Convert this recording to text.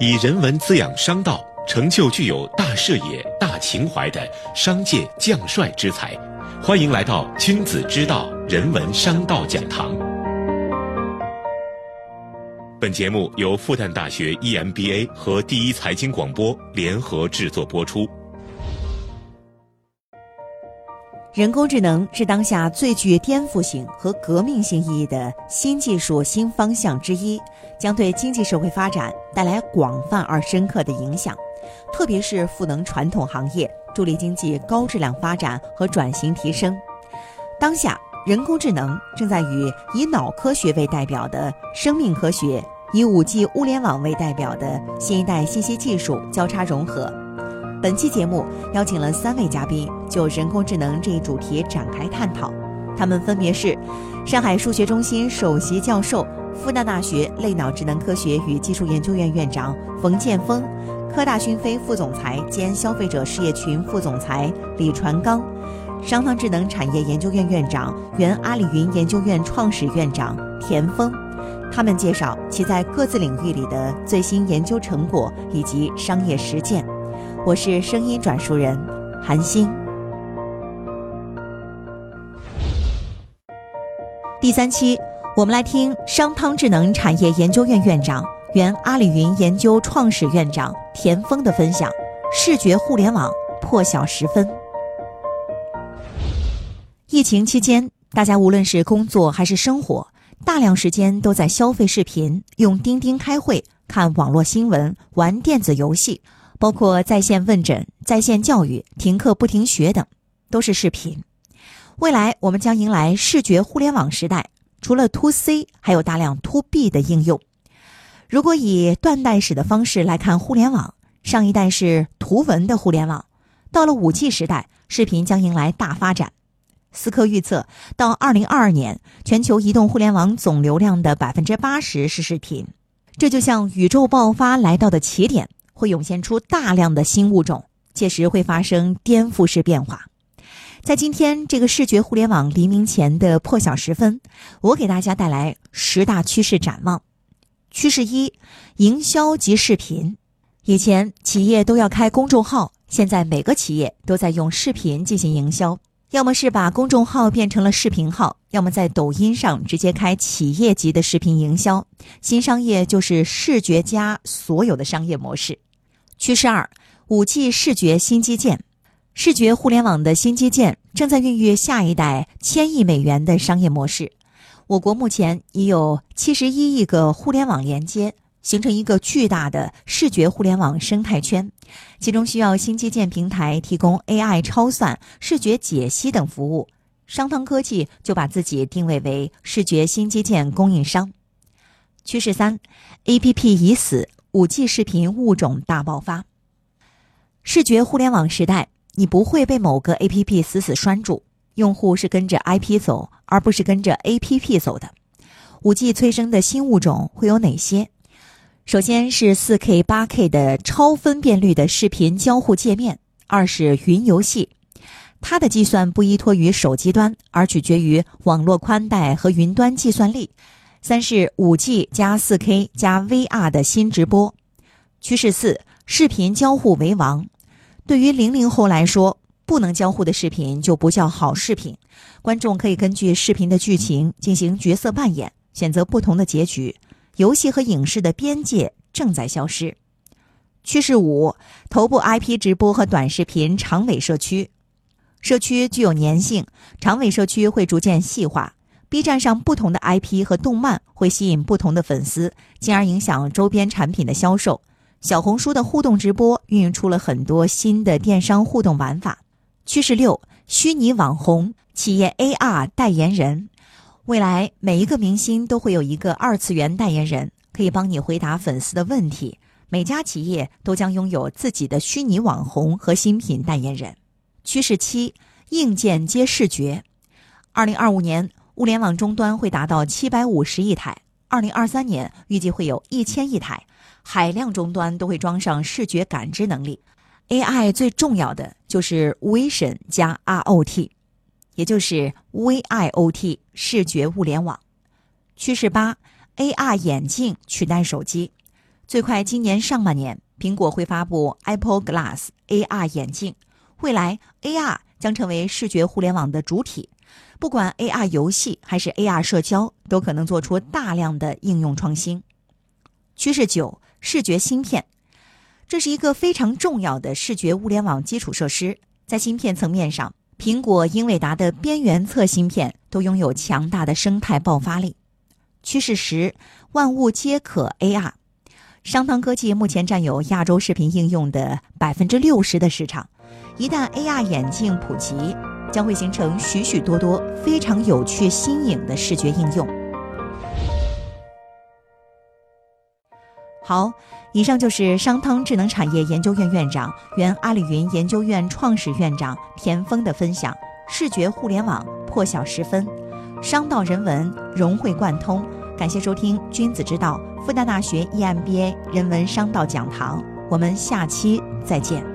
以人文滋养商道，成就具有大视野、大情怀的商界将帅之才。欢迎来到君子之道人文商道讲堂。本节目由复旦大学 EMBA 和第一财经广播联合制作播出。人工智能是当下最具颠覆性和革命性意义的新技术新方向之一，将对经济社会发展带来广泛而深刻的影响，特别是赋能传统行业，助力经济高质量发展和转型提升。当下，人工智能正在与以脑科学为代表的生命科学、以五 G 物联网为代表的新一代信息技术交叉融合。本期节目邀请了三位嘉宾，就人工智能这一主题展开探讨。他们分别是上海数学中心首席教授、复旦大学类脑智能科学与技术研究院院长冯建峰，科大讯飞副总裁兼消费者事业群副总裁李传刚，商汤智能产业研究院院长、原阿里云研究院创始院长田峰。他们介绍其在各自领域里的最新研究成果以及商业实践。我是声音转述人韩星。第三期，我们来听商汤智能产业研究院院长、原阿里云研究创始院长田峰的分享：视觉互联网破晓时分。疫情期间，大家无论是工作还是生活，大量时间都在消费视频、用钉钉开会、看网络新闻、玩电子游戏。包括在线问诊、在线教育、停课不停学等，都是视频。未来我们将迎来视觉互联网时代，除了 To C，还有大量 To B 的应用。如果以断代史的方式来看互联网，上一代是图文的互联网，到了五 G 时代，视频将迎来大发展。思科预测，到二零二二年，全球移动互联网总流量的百分之八十是视频，这就像宇宙爆发来到的起点。会涌现出大量的新物种，届时会发生颠覆式变化。在今天这个视觉互联网黎明前的破晓时分，我给大家带来十大趋势展望。趋势一：营销及视频。以前企业都要开公众号，现在每个企业都在用视频进行营销，要么是把公众号变成了视频号，要么在抖音上直接开企业级的视频营销。新商业就是视觉加所有的商业模式。趋势二：五 G 视觉新基建，视觉互联网的新基建正在孕育下一代千亿美元的商业模式。我国目前已有七十一亿个互联网连接，形成一个巨大的视觉互联网生态圈，其中需要新基建平台提供 AI 超算、视觉解析等服务。商汤科技就把自己定位为视觉新基建供应商。趋势三：APP 已死。五 G 视频物种大爆发，视觉互联网时代，你不会被某个 APP 死死拴住，用户是跟着 IP 走，而不是跟着 APP 走的。五 G 催生的新物种会有哪些？首先是 4K、8K 的超分辨率的视频交互界面；二是云游戏，它的计算不依托于手机端，而取决于网络宽带和云端计算力。三是五 G 加四 K 加 VR 的新直播趋势。四视频交互为王，对于零零后来说，不能交互的视频就不叫好视频。观众可以根据视频的剧情进行角色扮演，选择不同的结局。游戏和影视的边界正在消失。趋势五头部 IP 直播和短视频长尾社区，社区具有粘性，长尾社区会逐渐细化。B 站上不同的 IP 和动漫会吸引不同的粉丝，进而影响周边产品的销售。小红书的互动直播孕育出了很多新的电商互动玩法。趋势六：虚拟网红企业 AR 代言人。未来每一个明星都会有一个二次元代言人，可以帮你回答粉丝的问题。每家企业都将拥有自己的虚拟网红和新品代言人。趋势七：硬件接视觉。二零二五年。物联网终端会达到七百五十亿台，二零二三年预计会有一千亿台，海量终端都会装上视觉感知能力。AI 最重要的就是 Vision 加 ROT，也就是 VIOT 视觉物联网。趋势八：AR 眼镜取代手机。最快今年上半年，苹果会发布 Apple Glass AR 眼镜，未来 AR 将成为视觉互联网的主体。不管 AR 游戏还是 AR 社交，都可能做出大量的应用创新。趋势九：视觉芯片，这是一个非常重要的视觉物联网基础设施。在芯片层面上，苹果、英伟达的边缘侧芯片都拥有强大的生态爆发力。趋势十：万物皆可 AR。商汤科技目前占有亚洲视频应用的百分之六十的市场，一旦 AR 眼镜普及。将会形成许许多多非常有趣新颖的视觉应用。好，以上就是商汤智能产业研究院院长、原阿里云研究院创始院长田峰的分享。视觉互联网破晓时分，商道人文融会贯通。感谢收听《君子之道》复旦大学 EMBA 人文商道讲堂，我们下期再见。